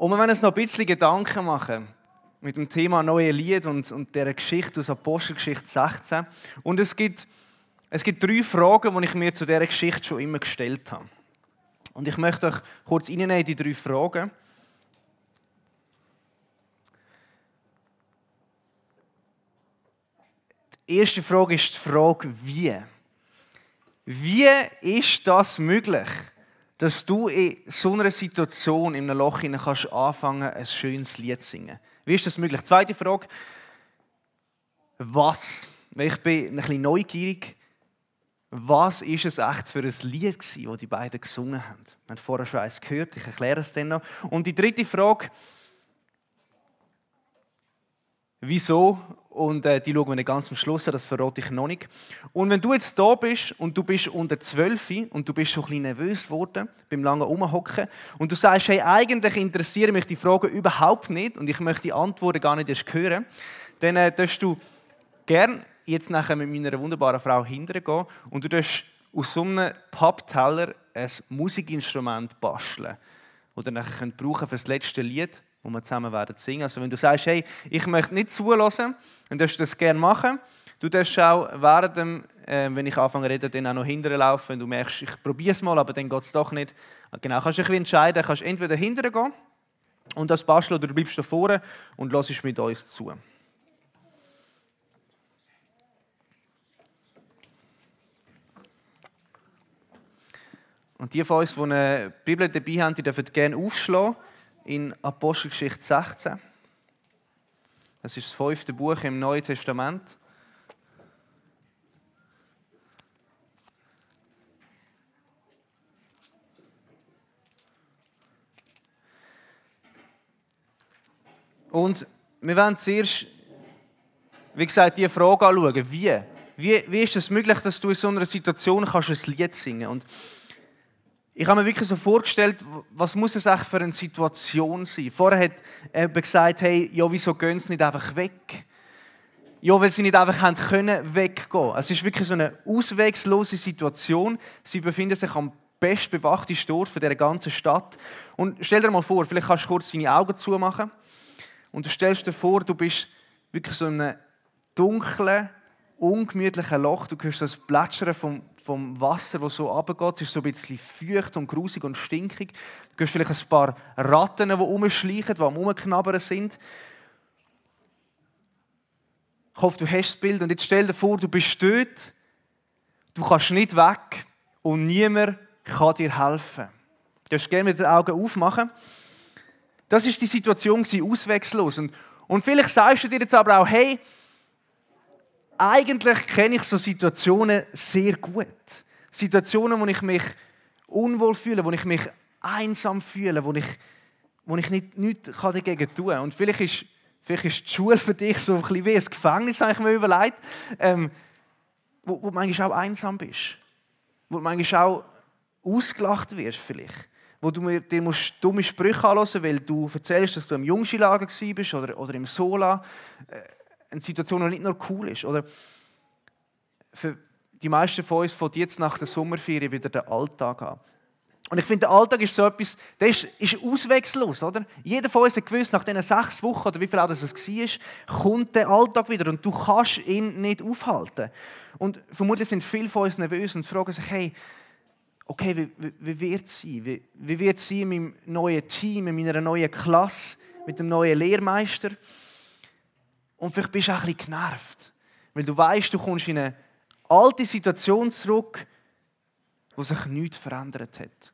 Und wir wollen uns noch ein bisschen Gedanken machen mit dem Thema neue Lied und, und der Geschichte aus Apostelgeschichte 16. Und es gibt, es gibt drei Fragen, die ich mir zu dieser Geschichte schon immer gestellt habe. Und ich möchte euch kurz reinnehmen in die drei Fragen. Die erste Frage ist die Frage, wie? Wie ist das möglich, dass du in so einer Situation in einem Loch kannst anfangen, ein schönes Lied zu singen? Wie ist das möglich? Zweite Frage, was? Ich bin ein bisschen neugierig. Was ist es echt für ein Lied das die beiden gesungen haben? Wir haben vorher schon eins gehört, ich erkläre es dann noch. Und die dritte Frage, wieso und äh, die schauen wir ganz am Schluss an, das verrate ich noch nicht. Und wenn du jetzt da bist und du bist unter 12 und du bist schon ein bisschen nervös geworden beim langen Umhocken und du sagst, hey, eigentlich interessieren mich die Fragen überhaupt nicht und ich möchte die Antworten gar nicht erst hören, dann äh, darfst du gern jetzt nachher mit meiner wunderbaren Frau hinterher gehen und du darfst aus so einem Pappteller ein Musikinstrument basteln, ihr nachher brauchen für das letzte Lied wo wir zusammen werden singen. Also wenn du sagst, hey, ich möchte nicht zulassen, dann darfst du das gerne machen. Du darfst auch während dem, äh, wenn ich anfange zu reden, dann auch noch hinterher laufen. Wenn du merkst, ich probiere es mal, aber dann geht es doch nicht. Genau, kannst dich entscheiden, kannst entweder hinterher gehen und das basteln oder du bleibst da vorne und hörst mit uns zu. Und die von uns, die eine Bibel dabei haben, die dürfen gerne aufschlagen in Apostelgeschichte 16. Das ist das fünfte Buch im Neuen Testament. Und wir werden zuerst, wie gesagt, die Frage anschauen. Wie? Wie, wie ist es möglich, dass du in so einer Situation kannst ein Lied singen kannst? Ich habe mir wirklich so vorgestellt, was muss es eigentlich für eine Situation sein? Vorher hat er gesagt, hey, ja, wieso gehen sie nicht einfach weg? Ja, weil sie nicht einfach können weggehen. Es ist wirklich so eine auswegslose Situation. Sie befinden sich am bestbewachten Ort der ganzen Stadt. Und stell dir mal vor, vielleicht kannst du kurz deine Augen zumachen und du stellst dir vor, du bist wirklich so in einem dunklen, ungemütlichen Loch. Du hörst das Plätschern vom, vom Wasser, das so runtergeht. Es ist so ein bisschen feucht und grusig und stinkig. Du hörst vielleicht ein paar Ratten, die rumschleichen, die am Rumknabbern sind. Ich hoffe, du hast das Bild. Und jetzt stell dir vor, du bist dort, du kannst nicht weg und niemand kann dir helfen. Du darfst gerne mit den Augen aufmachen. Das ist die Situation, ausweglos. Und, und vielleicht sagst du dir jetzt aber auch, hey, eigentlich kenne ich so Situationen sehr gut. Situationen, wo ich mich unwohl fühle, wo ich mich einsam fühle, wo ich, wo ich nicht, nichts dagegen tun kann. Und vielleicht ist, vielleicht ist die Schule für dich so ein bisschen wie ein Gefängnis, habe ich mir überlegt, ähm, wo, wo du manchmal auch einsam bist. Wo du manchmal auch ausgelacht wirst vielleicht. Wo du mir, dir musst dumme Sprüche anhören weil du erzählst, dass du im Jungskilager warst oder, oder im Sola. Äh, eine Situation, die nicht nur cool ist. Oder für die meisten von uns fängt jetzt nach der Sommerferien wieder der Alltag an. Und ich finde, der Alltag ist so etwas, der ist, ist auswechsellos, oder? Jeder von uns hat gewusst, nach diesen sechs Wochen, oder wie viel auch das war, kommt der Alltag wieder und du kannst ihn nicht aufhalten. Und vermutlich sind viele von uns nervös und fragen sich, hey, okay, wie, wie, wie wird es sein? Wie, wie wird es sein in meinem neuen Team, in meiner neuen Klasse, mit dem neuen Lehrmeister? Und vielleicht bist du auch ein bisschen genervt, weil du weißt, du kommst in eine alte Situation zurück, wo sich nichts verändert hat.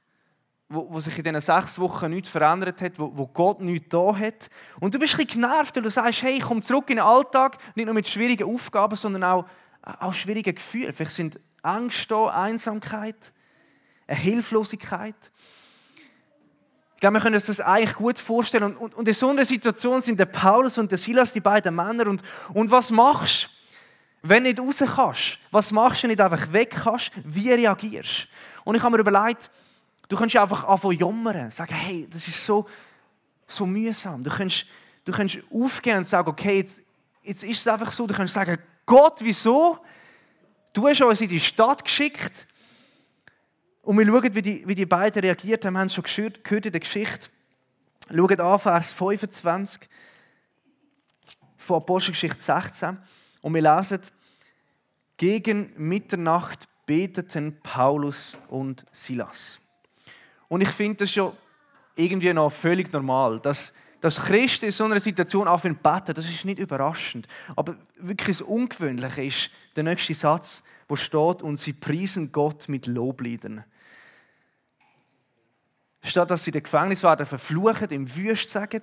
Wo, wo sich in diesen sechs Wochen nichts verändert hat, wo, wo Gott nichts da hat. Und du bist ein bisschen genervt, weil du sagst, hey, ich komme zurück in den Alltag, nicht nur mit schwierigen Aufgaben, sondern auch, auch schwierigen Gefühlen. Vielleicht sind Angst da, Einsamkeit, eine Hilflosigkeit. Ich glaube, wir können uns das eigentlich gut vorstellen. Und, und, und in so einer Situation sind der Paulus und der Silas die beiden Männer. Und, und was machst du, wenn du nicht raus kannst? Was machst du, wenn du nicht einfach weg kannst? Wie reagierst du? Und ich habe mir überlegt, du kannst einfach anfangen jammern. Sagen, hey, das ist so, so mühsam. Du kannst, du kannst aufgehen und sagen, okay, jetzt, jetzt ist es einfach so. Du kannst sagen, Gott, wieso? Du hast uns in die Stadt geschickt und wir schauen, wie die, wie die beiden reagiert haben. Wir haben es schon gehört in der Geschichte. Schaut an, Vers 25 von Apostelgeschichte 16. Und wir lesen, gegen Mitternacht beteten Paulus und Silas. Und ich finde das schon irgendwie noch völlig normal, dass, dass Christen in so einer Situation anfangen zu beten, das ist nicht überraschend. Aber wirklich das Ungewöhnliche ist der nächste Satz, wo steht, und sie priesen Gott mit Lobliedern. Statt dass sie den Gefängnis werden verfluchen, im Wüst sagen,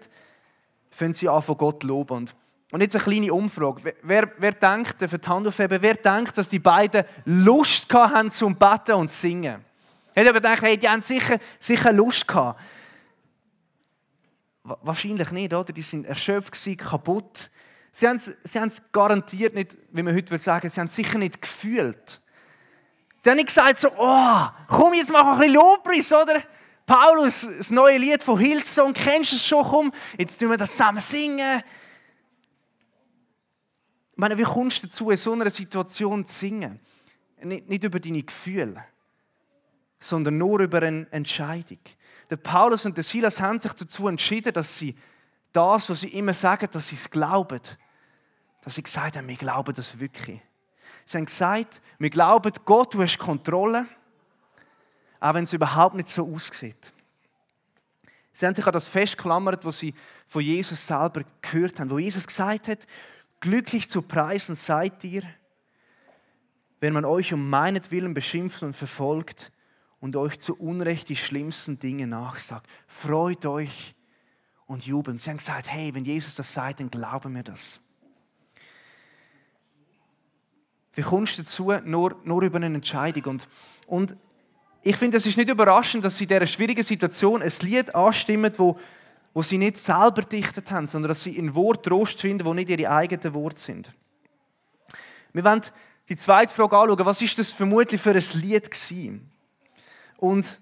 fangen sie an von Gott loben. Und, und jetzt eine kleine Umfrage. Wer, wer denkt, für die Hand aufheben, wer denkt, dass die beiden Lust haben zum Beten und Singen? Hätte aber gedacht, hey, die haben sicher, sicher Lust gehabt. Wahrscheinlich nicht, oder? Die sind erschöpft, kaputt. Sie haben, es, sie haben es garantiert nicht, wie man heute würde sagen, sie haben es sicher nicht gefühlt. Sie haben nicht gesagt so, oh, komm, jetzt mach ein bisschen Lobpreis, oder? Paulus, das neue Lied von Hillsong, kennst du es schon? Komm, jetzt tun wir das zusammen singen. Ich meine, wie kommst du dazu, in so einer Situation zu singen? Nicht, nicht über deine Gefühle, sondern nur über eine Entscheidung. Der Paulus und der Silas haben sich dazu entschieden, dass sie das, was sie immer sagen, dass sie es glauben. Dass sie gesagt haben, wir glauben das wirklich. Sie haben gesagt, wir glauben, Gott, du hast Kontrolle auch wenn es überhaupt nicht so aussieht. Sie haben sich an das festgeklammert, was sie von Jesus selber gehört haben, wo Jesus gesagt hat, glücklich zu preisen seid ihr, wenn man euch um meinetwillen beschimpft und verfolgt und euch zu Unrecht die schlimmsten Dinge nachsagt. Freut euch und jubeln. Sie haben gesagt, hey, wenn Jesus das sagt, dann glauben wir das. Wie kommst du dazu? Nur, nur über eine Entscheidung. Und, und ich finde, es ist nicht überraschend, dass sie in dieser schwierigen Situation ein Lied anstimmen, wo, wo sie nicht selber dichtet haben, sondern dass sie ein Wort Trost finden, wo nicht ihre eigenen Worte sind. Wir wollen die zweite Frage anschauen. Was ist das vermutlich für ein Lied gewesen? Und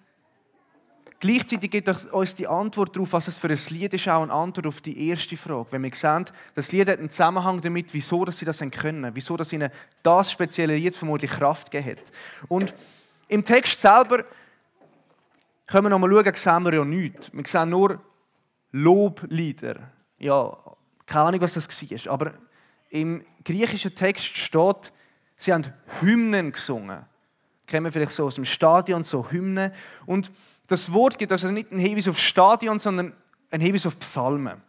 gleichzeitig gibt uns die Antwort darauf, was es für ein Lied ist, auch eine Antwort auf die erste Frage. Wenn wir sehen, das Lied hat einen Zusammenhang damit, wieso dass sie das können, wieso dass ihnen das spezielle Lied vermutlich Kraft gegeben hat. Und im Text selber können wir noch mal schauen, sehen wir ja nichts. Wir sehen nur Loblieder. Ja, keine Ahnung, was das war. Aber im griechischen Text steht, sie haben Hymnen gesungen. Kennen wir vielleicht so aus dem Stadion, so Hymnen. Und das Wort gibt also nicht einen Hinweis auf Stadion, sondern einen Hinweis auf Psalmen.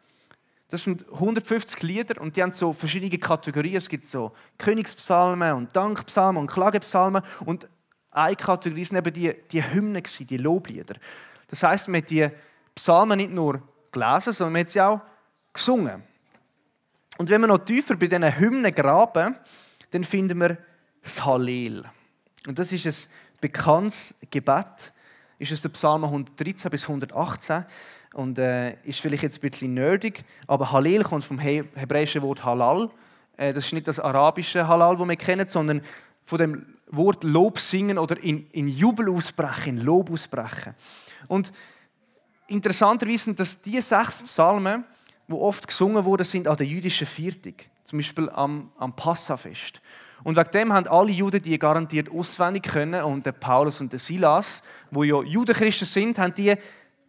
Das sind 150 Lieder und die haben so verschiedene Kategorien. Es gibt so Königspsalmen und Dankpsalmen und Klagepsalmen. Und eine Kategorie sind eben die, die Hymnen, die Loblieder. Das heißt, man hat die Psalmen nicht nur gelesen, sondern man hat sie auch gesungen. Und wenn wir noch tiefer bei diesen Hymnen graben, dann finden wir das Hallel. Und das ist ein bekanntes Gebet. Ist es der Psalm 113 bis 118 und äh, ist vielleicht jetzt ein bisschen nerdig, aber Hallel kommt vom hebräischen Wort Halal. Äh, das ist nicht das arabische Halal, das wir kennen, sondern von dem Wort Lob singen oder in, in Jubel ausbrechen, in Lob ausbrechen. Und interessanterweise sind das die sechs Psalmen, die oft gesungen wurden, sind an der jüdischen Viertig, zum Beispiel am, am Passafest. Und wegen dem haben alle Juden die garantiert auswendig können und der Paulus und der Silas, wo ja Judenchristen sind, haben die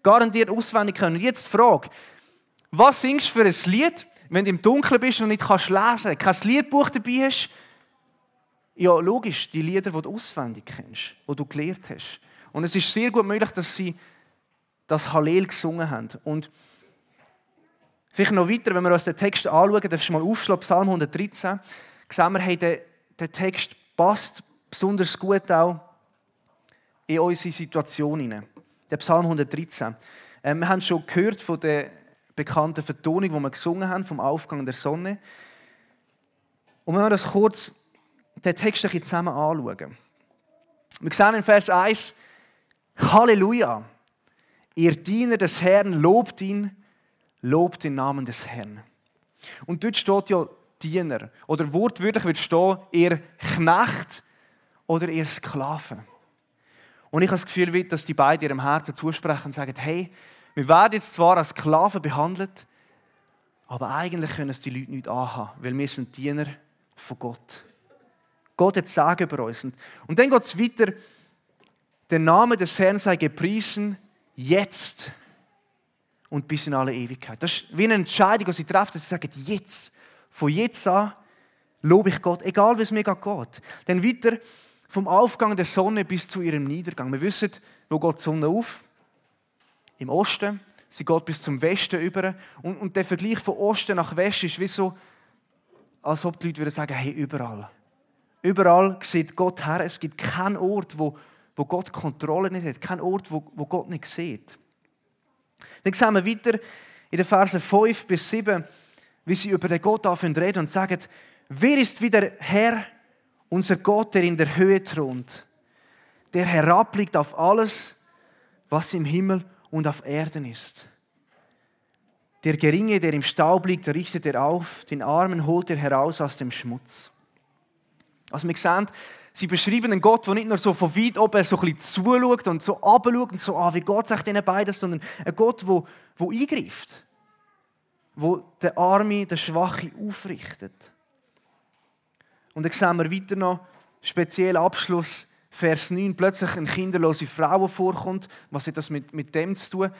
garantiert auswendig können. Und jetzt die Frage, was singst du für ein Lied, wenn du im Dunkeln bist und nicht kannst lesen, kein Liedbuch dabei hast, ja, logisch, die Lieder, die du auswendig kennst, die du gelernt hast. Und es ist sehr gut möglich, dass sie das Hallel gesungen haben. Und vielleicht noch weiter, wenn wir uns den Text anschauen, darfst du mal aufschlagen, Psalm 113, sehen wir, hey, der, der Text passt besonders gut auch in unsere Situation hinein. Der Psalm 113. Ähm, wir haben schon gehört von der bekannten Vertonung, die wir gesungen haben, vom Aufgang der Sonne. Und wenn wir das kurz den Text ein zusammen anschauen. Wir sehen in Vers 1, Halleluja, ihr Diener des Herrn, lobt ihn, lobt den Namen des Herrn. Und dort steht ja Diener. Oder wortwörtlich wird stehen, ihr Knecht oder ihr Sklaven. Und ich habe das Gefühl, dass die beiden ihrem Herzen zusprechen und sagen, hey, wir werden jetzt zwar als Sklaven behandelt, aber eigentlich können es die Leute nicht anhaben, weil wir sind Diener von Gott. Gott hat Sagen über uns. Und dann geht es weiter. Der Name des Herrn sei gepriesen, jetzt und bis in alle Ewigkeit. Das ist wie eine Entscheidung, die sie treffen, dass sie sagen, jetzt, von jetzt an, lobe ich Gott, egal wie es mir geht. Dann weiter vom Aufgang der Sonne bis zu ihrem Niedergang. Wir wissen, wo geht die Sonne auf? Im Osten. Sie geht bis zum Westen über. Und, und der Vergleich von Osten nach Westen ist wie so, als ob die Leute würden sagen, hey, überall. Überall sieht Gott her. Es gibt keinen Ort, wo, wo Gott Kontrolle nicht hat. Keinen Ort, wo, wo Gott nicht sieht. Dann sehen wir weiter in den Versen 5 bis 7, wie sie über den Gott reden und sagen, wer ist wieder Herr, unser Gott, der in der Höhe thront, der herabblickt auf alles, was im Himmel und auf Erden ist. Der Geringe, der im Staub liegt, richtet er auf, den Armen holt er heraus aus dem Schmutz. Also wir sehen, sie beschreiben einen Gott, der nicht nur so von weit oben so ein bisschen zuschaut und so abschaut und so, ah, wie geht es diesen beiden, sondern ein Gott, der, der eingreift, der den Arme, den Schwachen aufrichtet. Und dann sehen wir weiter noch, speziell Abschluss, Vers 9, plötzlich eine kinderlose Frau vorkommt. Was hat das mit, mit dem zu tun?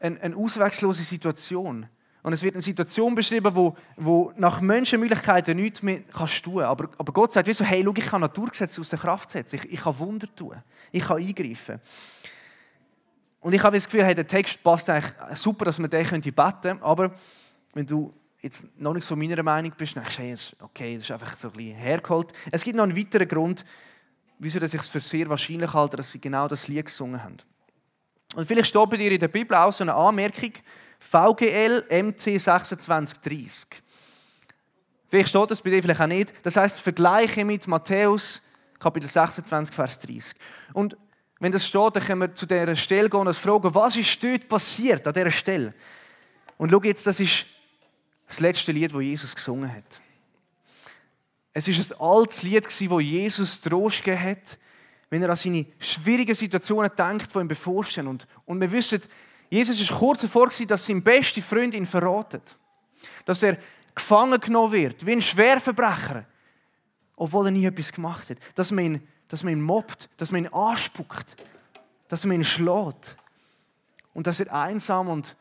Eine, eine auswegslose Situation. Und es wird eine Situation beschrieben, wo, wo nach Menschenmöglichkeiten nichts mehr kannst tun Aber, aber Gott sagt, wieso, hey, schau, ich kann Naturgesetze aus der Kraft setzen. Ich, ich kann Wunder tun. Ich kann eingreifen. Und ich habe das Gefühl, hey, der Text passt eigentlich super, dass man den beten könnte. Aber wenn du jetzt noch nicht so meiner Meinung bist, dann denkst du, okay, das ist einfach so ein bisschen hergeholt. Es gibt noch einen weiteren Grund, wieso ich es für sehr wahrscheinlich halte, dass sie genau das Lied gesungen haben. Und vielleicht steht bei dir in der Bibel auch so eine Anmerkung, VGL MC 2630. Vielleicht steht das bei dir vielleicht auch nicht. Das heißt, vergleiche mit Matthäus Kapitel 26, Vers 30. Und wenn das steht, dann können wir zu dieser Stelle gehen und uns fragen, was ist dort passiert an dieser Stelle? Und schau jetzt, das ist das letzte Lied, das Jesus gesungen hat. Es ist ein altes Lied, das Jesus Trost gegeben hat, wenn er an seine schwierigen Situationen denkt, die ihm bevorstehen. Und, und wir wissen, Jesus ist kurz davor, dass sein bester Freund ihn verratet. Dass er gefangen genommen wird, wie ein Schwerverbrecher, obwohl er nie etwas gemacht hat. Dass man ihn, dass man ihn mobbt, dass man ihn anspuckt, dass man ihn schlägt. Und dass er einsam und,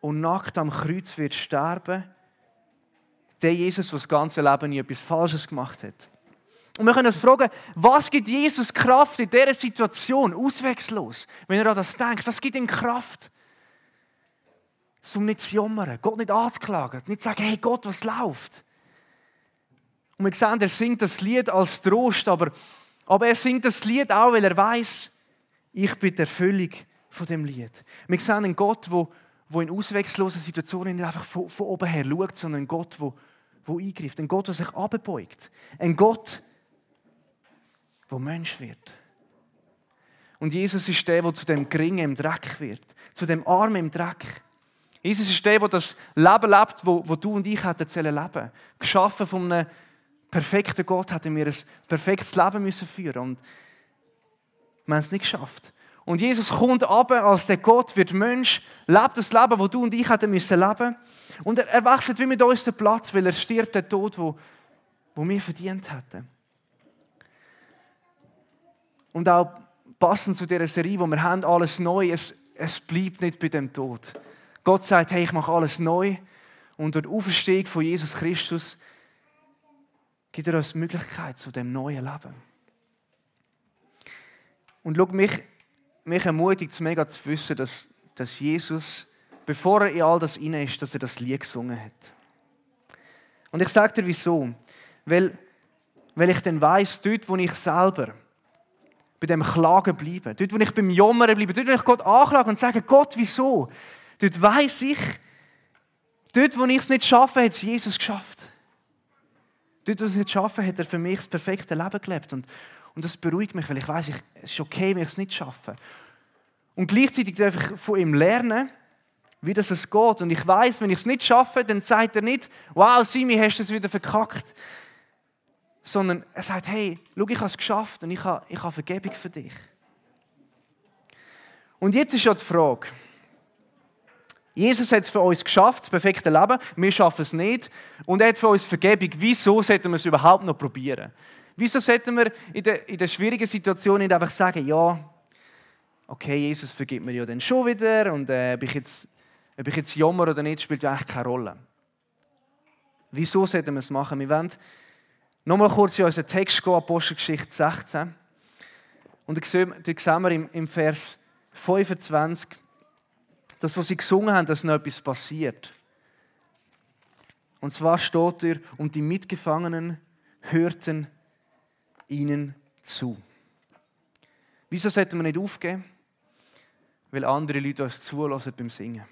und nackt am Kreuz wird sterben. Der Jesus, der das ganze Leben nie etwas Falsches gemacht hat. Und wir können uns fragen, was gibt Jesus Kraft in dieser Situation, auswegslos, wenn er an das denkt? Was gibt ihm Kraft? Zum nicht zu jammern, Gott nicht anzuklagen, nicht zu sagen, hey Gott, was läuft? Und wir sehen, er singt das Lied als Trost, aber, aber er singt das Lied auch, weil er weiß, ich bin der Erfüllung von dem Lied. Wir sehen einen Gott, der wo in auswegslosen Situationen nicht einfach von, von oben her schaut, sondern ein Gott, der, der eingreift. Ein Gott, der sich abbeugt. Ein Gott, wo Mensch wird. Und Jesus ist der, der zu dem Geringen im Dreck wird, zu dem Armen im Dreck. Jesus ist der, der das Leben lebt, wo, wo du und ich hätten leben Geschaffen von einem perfekten Gott hätten wir ein perfektes Leben müssen führen und wir haben es nicht geschafft. Und Jesus kommt aber als der Gott, wird Mensch, lebt das Leben, wo du und ich hätten müssen leben. Und er, er wechselt wie mit uns den Platz, weil er stirbt den Tod, wo, wo wir verdient hätten. Und auch passend zu dieser Serie, wo wir haben, alles neu, es, es bleibt nicht bei dem Tod. Gott sagt, hey, ich mache alles neu. Und durch die Auferstehung von Jesus Christus gibt er uns die Möglichkeit zu dem neuen Leben. Und schau, mich, mich ermutigt es mega zu wissen, dass, dass Jesus, bevor er in all das inne ist, dass er das Lied gesungen hat. Und ich sage dir wieso. Weil, weil ich dann weiß, dort, wo ich selber bei dem Klagen bleiben. Dort, wo ich beim Jammern bleibe. Dort, wo ich Gott anklage und sage, Gott, wieso? Dort weiß ich, dort, wo ich es nicht schaffe, hat es Jesus geschafft. Dort, wo ich es nicht schaffe, hat er für mich das perfekte Leben gelebt. Und, und das beruhigt mich, weil ich weiß, es ist okay, wenn ich es nicht schaffe. Und gleichzeitig darf ich von ihm lernen, wie das es geht. Und ich weiß, wenn ich es nicht schaffe, dann sagt er nicht, wow, Simi, hast du es wieder verkackt sondern er sagt, hey, schau, ich habe es geschafft und ich habe, ich habe Vergebung für dich. Und jetzt ist ja die Frage, Jesus hat es für uns geschafft, das perfekte Leben, wir schaffen es nicht und er hat für uns Vergebung. Wieso sollten wir es überhaupt noch probieren? Wieso sollten wir in der, in der schwierigen Situation nicht einfach sagen, ja, okay, Jesus vergibt mir ja dann schon wieder und äh, ob ich jetzt Ob ich jetzt jammer oder nicht, spielt ja eigentlich keine Rolle. Wieso sollten wir es machen? Wir wollen nochmal kurz in unseren Text gehen, Apostelgeschichte 16. Und da sehen wir im Vers 25, dass, was sie gesungen haben, dass noch etwas passiert. Und zwar steht er, und die Mitgefangenen hörten ihnen zu. Wieso sollten wir nicht aufgeben? Weil andere Leute uns zulassen beim Singen.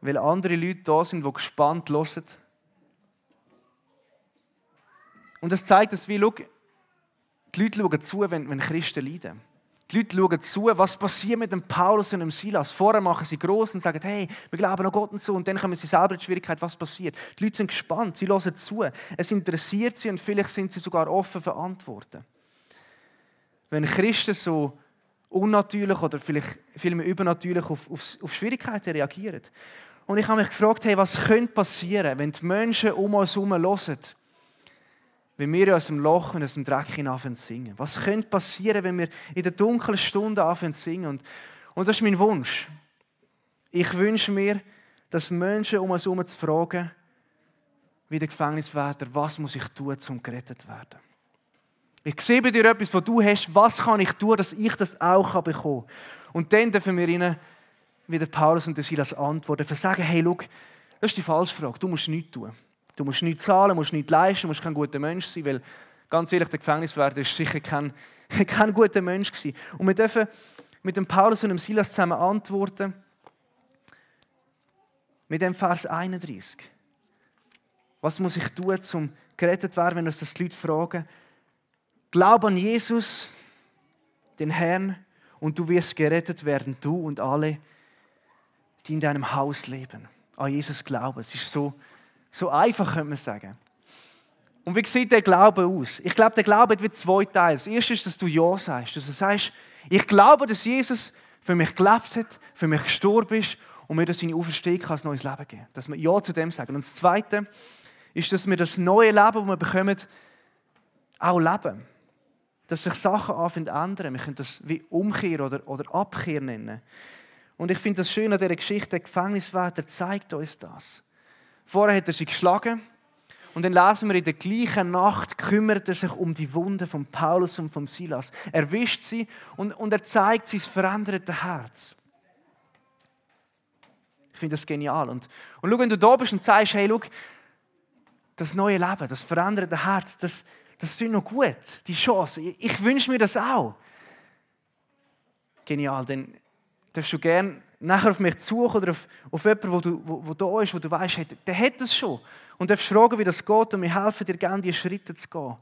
Weil andere Leute da sind, die gespannt hören. Und das zeigt uns, wie, schau, die Leute schauen zu, wenn, wenn Christen leiden. Die Leute schauen zu, was passiert mit dem Paulus und dem Silas. Vorher machen sie groß und sagen, hey, wir glauben an Gott und so. Und dann kommen sie selber in die Schwierigkeit, was passiert. Die Leute sind gespannt, sie hören zu. Es interessiert sie und vielleicht sind sie sogar offen für Antworten. Wenn Christen so unnatürlich oder vielleicht vielmehr übernatürlich auf, auf, auf Schwierigkeiten reagieren. Und ich habe mich gefragt, hey, was könnte passieren, wenn die Menschen um uns herum hören wenn wir aus dem Loch und aus dem Dreck anfangen zu singen? Was könnte passieren, wenn wir in der dunklen Stunde anfangen zu singen? Und, und das ist mein Wunsch. Ich wünsche mir, dass Menschen um uns herum zu fragen, wie der Gefängniswärter, was muss ich tun, um gerettet zu werden? Ich sehe bei dir etwas, was du hast, was kann ich tun, dass ich das auch bekommen kann. Und dann dürfen wir ihnen, wie der Paulus und der Silas antworten, für sagen, hey, schau, das ist die falsche Frage, du musst nichts tun. Du musst nichts zahlen, musst nichts leisten, musst kein guter Mensch sein, weil ganz ehrlich, der Gefängniswärter ist sicher kein, kein guter Mensch gewesen. Und wir dürfen mit dem Paulus und dem Silas zusammen antworten mit dem Vers 31. Was muss ich tun, um gerettet zu werden, wenn uns das die Leute fragen? Glaub an Jesus, den Herrn, und du wirst gerettet werden, du und alle, die in deinem Haus leben. An Jesus glauben. Es ist so so einfach könnte man sagen. Und wie sieht der Glaube aus? Ich glaube, der Glaube hat zwei Teile. Das erste ist, dass du Ja sagst. Dass du sagst, ich glaube, dass Jesus für mich gelebt hat, für mich gestorben ist und mir das seine Auferstehung als neues Leben geben Dass wir Ja zu dem sagen. Und das Zweite ist, dass wir das neue Leben, das wir bekommen, auch leben. Dass sich Sachen anfangen zu ändern. Wir können das wie Umkehr oder, oder Abkehr nennen. Und ich finde das schön an dieser Geschichte, der Gefängniswärter zeigt uns das. Vorher hat er sie geschlagen. Und dann lesen wir, in der gleichen Nacht kümmert er sich um die Wunden von Paulus und von Silas. Er wischt sie und, und er zeigt sein verändertes Herz. Ich finde das genial. Und, und schau, wenn du da bist und sagst, hey, schau, das neue Leben, das veränderte Herz, das, das ist noch gut, die Chance. Ich, ich wünsche mir das auch. Genial, denn darfst du gerne nachher auf mich suchen oder auf, auf jemanden, wo, du, wo, wo da ist, wo du weißt, hey, der hat das schon. Und darfst fragen, wie das geht und wir helfen dir gerne, diese Schritte zu gehen.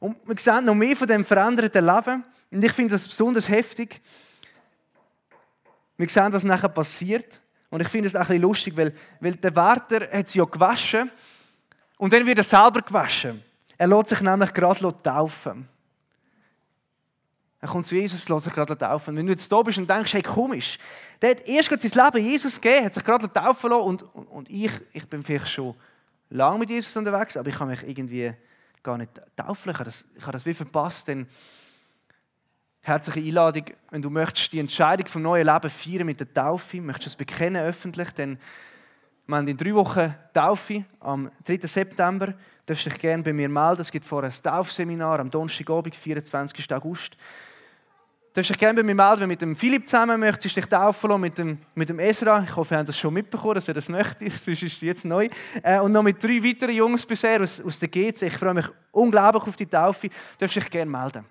Und wir sehen noch mehr von dem veränderten Leben. Und ich finde das besonders heftig. Wir sehen, was nachher passiert. Und ich finde es auch ein bisschen lustig, weil, weil der Wärter hat sie ja gewaschen und dann wird er selber gewaschen. Er lässt sich nämlich gerade taufen. Er kommt zu Jesus, lässt sich gerade taufen. Wenn du jetzt da bist und denkst, hey, komisch, der hat erst gerade sein Leben Jesus gegeben, hat sich gerade taufen lassen und, und, und ich, ich bin vielleicht schon lange mit Jesus unterwegs, aber ich kann mich irgendwie gar nicht taufen. Ich habe das, ich habe das wie verpasst, denn herzliche Einladung, wenn du möchtest die Entscheidung vom neuen Leben feiern mit der Taufe, möchtest es bekennen öffentlich, denn wir haben in drei Wochen Taufe am 3. September. Du darfst dich gerne bei mir melden. Es gibt vorher ein Taufseminar am Donnerstagabend, 24. August. Du darfst dich gerne bei mir melden, wenn du mit dem Philipp zusammen möchtest, dich taufen lassen, mit dem, mit dem Ezra. Ich hoffe, ihr habt das schon mitbekommen, dass er das möchte. Sonst ist es jetzt neu. Äh, und noch mit drei weiteren Jungs bisher aus, aus der GC. Ich freue mich unglaublich auf die Taufe. Du darfst dich gerne melden.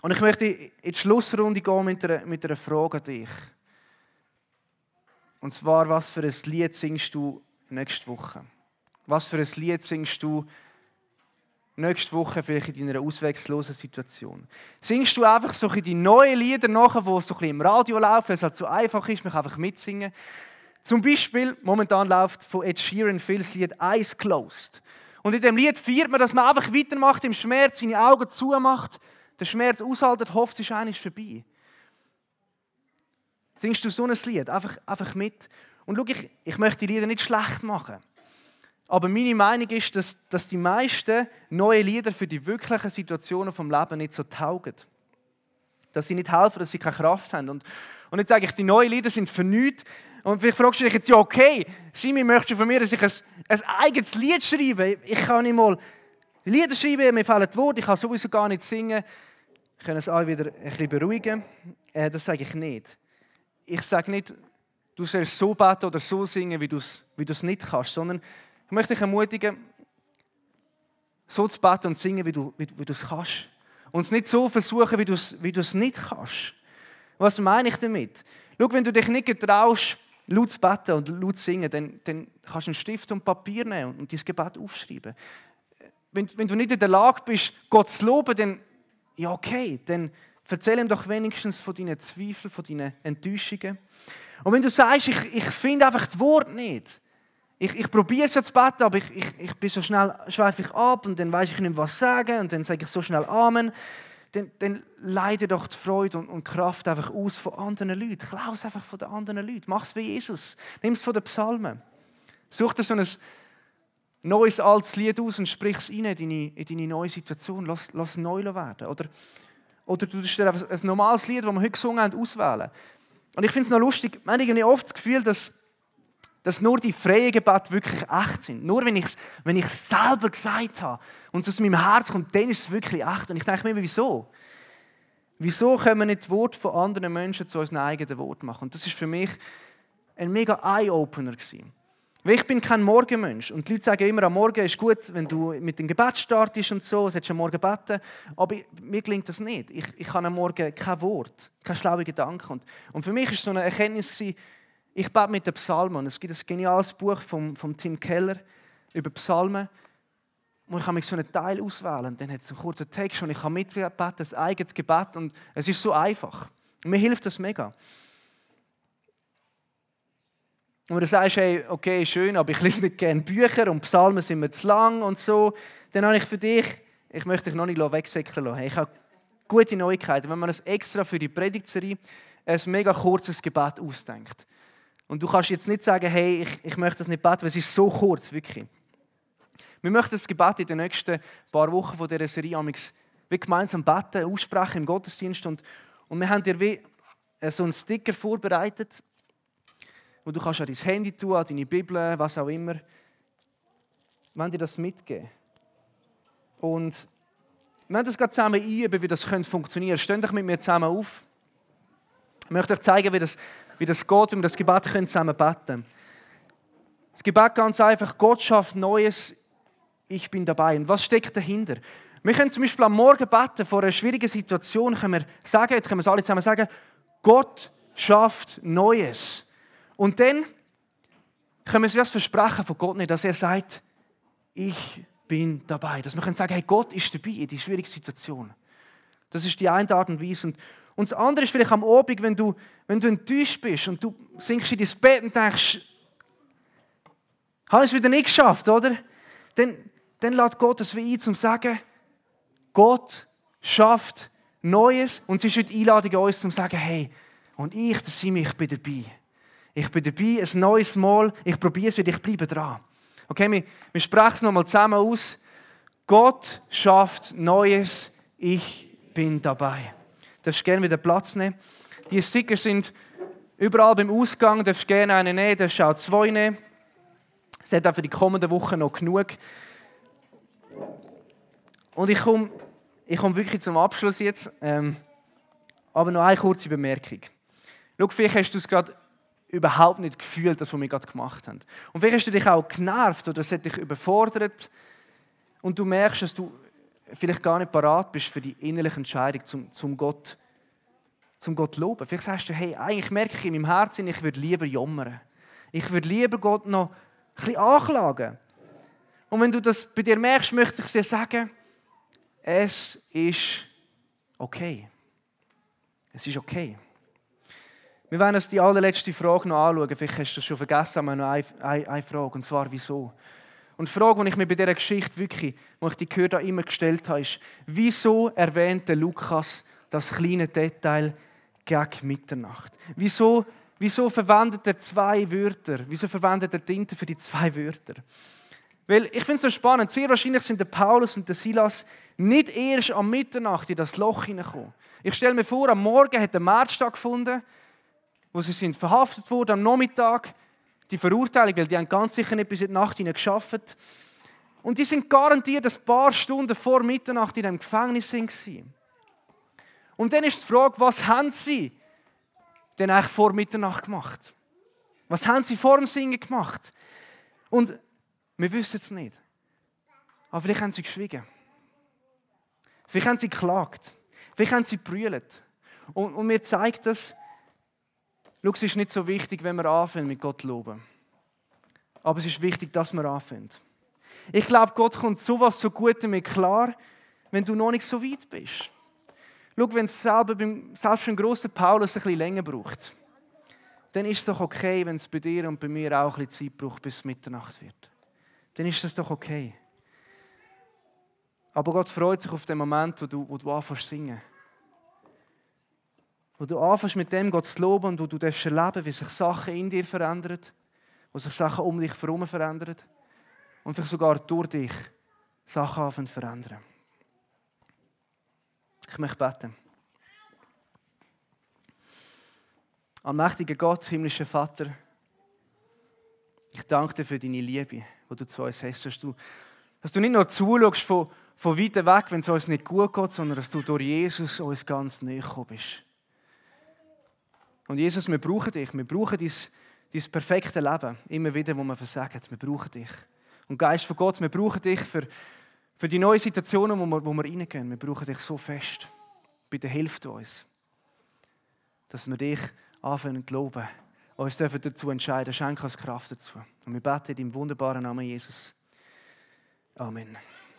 Und ich möchte in die Schlussrunde gehen mit einer, mit einer Frage an dich. Und zwar, was für ein Lied singst du nächste Woche? Was für ein Lied singst du nächste Woche vielleicht in deiner ausweglosen Situation? Singst du einfach so die neuen Lieder nachher, die so ein bisschen im Radio laufen, weil es halt so einfach ist, mich einfach mitsingen? Zum Beispiel, momentan läuft von Ed Sheeran viel das Lied Eyes Closed. Und in dem Lied feiert man, dass man einfach weitermacht im Schmerz, seine Augen zumacht, den Schmerz aushaltet, hofft, es ist eigentlich vorbei. Singst du so ein Lied? Einfach, einfach mit. Und schau, ich, ich möchte die Lieder nicht schlecht machen. Aber meine Meinung ist, dass, dass die meisten neuen Lieder für die wirklichen Situationen vom Leben nicht so taugen. dass sie nicht helfen, dass sie keine Kraft haben. Und, und jetzt sage ich, die neuen Lieder sind für nichts. Und vielleicht fragst du dich jetzt, ja okay, Simi, möchtest du von mir, dass ich ein, ein eigenes Lied schreibe? Ich kann nicht mal Lieder schreiben, mir fehlen die Worte, ich kann sowieso gar nicht singen. Ich kann es auch wieder ein bisschen beruhigen. Äh, das sage ich nicht. Ich sage nicht, du sollst so beten oder so singen, wie du es wie nicht kannst, sondern ich möchte dich ermutigen, so zu beten und singen, wie du, wie, wie du es kannst. Und es nicht so versuchen, wie du es wie nicht kannst. Was meine ich damit? Schau, wenn du dich nicht getraust, laut zu beten und laut zu singen, dann, dann kannst du einen Stift und Papier nehmen und dein Gebet aufschreiben. Wenn, wenn du nicht in der Lage bist, Gott zu loben, dann, ja okay, dann erzähl ihm doch wenigstens von deinen Zweifeln, von deinen Enttäuschungen. Und wenn du sagst, ich, ich finde einfach das Wort nicht, ich, ich probiere es ja zu beten, aber ich, ich, ich bin so schnell, schweife ich ab und dann weiß ich nicht mehr, was sagen und dann sage ich so schnell Amen. Dann, dann leide doch die Freude und, und Kraft einfach aus von anderen Leuten. Klau es einfach von den anderen Leuten. Mach es wie Jesus. Nimm es von den Psalmen. Such dir so ein neues, altes Lied aus und sprich es in deine, in deine neue Situation. Lass, lass es neu werden. Oder, oder du dir einfach ein normales Lied, das wir heute gesungen haben, auswählen. Und ich finde es noch lustig, ich habe oft das Gefühl, dass dass nur die freien Gebete wirklich echt sind. Nur wenn ich es wenn selber gesagt habe und es aus meinem Herz kommt, dann ist es wirklich echt. Und ich denke mir, wieso? Wieso können wir nicht die Worte von anderen Menschen zu unseren eigenen Worten machen? Und das ist für mich ein mega Eye-Opener Weil ich bin kein Morgenmensch. Und die Leute sagen immer, am Morgen ist gut, wenn du mit dem Gebet startest und so, solltest du am Morgen beten. Aber mir gelingt das nicht. Ich, ich kann am Morgen kein Wort, keine schlaue Gedanken. Und, und für mich war so eine Erkenntnis, gewesen, ich bete mit den Psalmen. Es gibt ein geniales Buch von, von Tim Keller über Psalmen, wo ich mich so einen Teil auswählen Dann hat es einen kurzen Text und ich kann mitbeten, ein eigenes Gebet. Und es ist so einfach. Und mir hilft das mega. Und du sagst, hey, okay, schön, aber ich lese nicht gerne Bücher und Psalmen sind mir zu lang und so, dann habe ich für dich, ich möchte dich noch nicht wegsäckeln lassen. Ich habe gute Neuigkeiten. Wenn man es extra für die Predigtserie ein mega kurzes Gebet ausdenkt. Und du kannst jetzt nicht sagen, hey, ich, ich möchte das nicht beten, weil es ist so kurz, wirklich. Wir möchten das Gebet in den nächsten paar Wochen von dieser Serie wie gemeinsam beten, aussprechen im Gottesdienst. Und, und wir haben dir wie äh, so einen Sticker vorbereitet, wo du kannst an dein Handy tun, an deine Bibel, was auch immer. Wir wollen dir das mitgeben. Und wir werden das gerade zusammen einüben, wie das funktionieren könnte. Steh doch mit mir zusammen auf. Ich möchte euch zeigen, wie das wie das geht, wie wir das Gebet zusammen beten können. Das Gebet ganz einfach, Gott schafft Neues, ich bin dabei. Und was steckt dahinter? Wir können zum Beispiel am Morgen beten, vor einer schwierigen Situation können wir sagen, jetzt können wir es alle zusammen sagen, Gott schafft Neues. Und dann können wir das versprechen von Gott nicht, dass er sagt, ich bin dabei. Dass wir können sagen, hey, Gott ist dabei in dieser schwierigen Situation. Das ist die eine Art und Weise. Und das andere ist vielleicht am Abend, wenn du, wenn du enttäuscht bist und du sinkst in dein Bett und denkst, habe ich es wieder nicht geschafft, oder? Dann, dann lädt Gott es wie ein, zum zu sagen, Gott schafft Neues und es ist heute Einladung an uns, zum zu sagen, hey, und ich, das sind ich bin dabei. Ich bin dabei, ein neues Mal, ich probiere es wieder, ich bleibe dran. Okay, wir, wir sprechen es nochmal zusammen aus. Gott schafft Neues, ich bin dabei darfst gerne wieder Platz nehmen. Die Sticker sind überall beim Ausgang, darfst gerne einen nehmen, darfst auch zwei nehmen. Es hat auch für die kommenden Wochen noch genug. Und ich komme ich komm wirklich zum Abschluss jetzt. Ähm, aber noch eine kurze Bemerkung. Schau, vielleicht hast du es gerade überhaupt nicht gefühlt, das, was wir gerade gemacht haben. Und vielleicht hast du dich auch genervt oder es hat dich überfordert. Und du merkst, dass du vielleicht gar nicht parat bist für die innerliche Entscheidung, zum, zum Gott zum Gott loben. Vielleicht sagst du, hey, eigentlich merke ich in meinem Herzen, ich würde lieber jammern. Ich würde lieber Gott noch ein bisschen anklagen. Und wenn du das bei dir merkst, möchte ich dir sagen, es ist okay. Es ist okay. Wir werden uns die allerletzte Frage noch anschauen. Vielleicht hast du das schon vergessen, aber noch eine, eine, eine Frage. Und zwar, wieso? Und die Frage, die ich mir bei dieser Geschichte wirklich, wo ich die gehört habe, immer gestellt habe, ist, wieso erwähnte Lukas das kleine Detail gegen Mitternacht? Wieso, wieso verwendet er zwei Wörter? Wieso verwendet er Tinte für die zwei Wörter? Weil ich finde es so spannend. Sehr wahrscheinlich sind der Paulus und der Silas nicht erst am Mitternacht in das Loch hineinkommen. Ich stelle mir vor, am Morgen hat der März stattgefunden, wo sie sind verhaftet wurden, am Nachmittag die Verurteilung, weil die haben ganz sicher nicht bis in die Nacht geschafft. Und die sind garantiert ein paar Stunden vor Mitternacht in dem Gefängnis waren. Und dann ist die Frage, was haben sie denn eigentlich vor Mitternacht gemacht? Was haben sie vor dem Singen gemacht? Und wir wissen es nicht. Aber vielleicht haben sie geschwiegen. Vielleicht haben sie geklagt. Vielleicht haben sie brüllt. Und, und mir zeigt das, schau, es ist nicht so wichtig, wenn wir anfangen mit Gott loben. Aber es ist wichtig, dass wir anfangen. Ich glaube, Gott kommt sowas so gut damit klar, wenn du noch nicht so weit bist. Schau, wenn es selber beim, selbst beim grossen Paulus ein bisschen länger braucht, dann ist es doch okay, wenn es bei dir und bei mir auch ein bisschen Zeit braucht, bis Mitternacht wird. Dann ist das doch okay. Aber Gott freut sich auf den Moment, wo du, wo du anfängst zu singen. Wo du anfängst mit dem Gott zu loben und wo du darfst wie sich Sachen in dir verändern, wo sich Sachen um dich herum verändern und vielleicht sogar durch dich Sachen anfangen verändern. Ich möchte beten. Allmächtiger Gott, himmlischer Vater, ich danke dir für deine Liebe, die du zu uns hast. Dass du, dass du nicht nur zuschaust von, von weit weg, wenn es uns nicht gut geht, sondern dass du durch Jesus uns ganz näher bist. Und Jesus, wir brauchen dich. Wir brauchen dein, dein perfekte Leben. Immer wieder, wo wir versagen. Wir brauchen dich. Und Geist von Gott, wir brauchen dich für, für die neuen Situationen, wo wir, wo wir reingehen. Wir brauchen dich so fest. Bitte hilf uns, dass wir dich anfangen zu loben. Uns dürfen dazu entscheiden. Schenke uns Kraft dazu. Und wir beten in deinem wunderbaren Namen Jesus. Amen.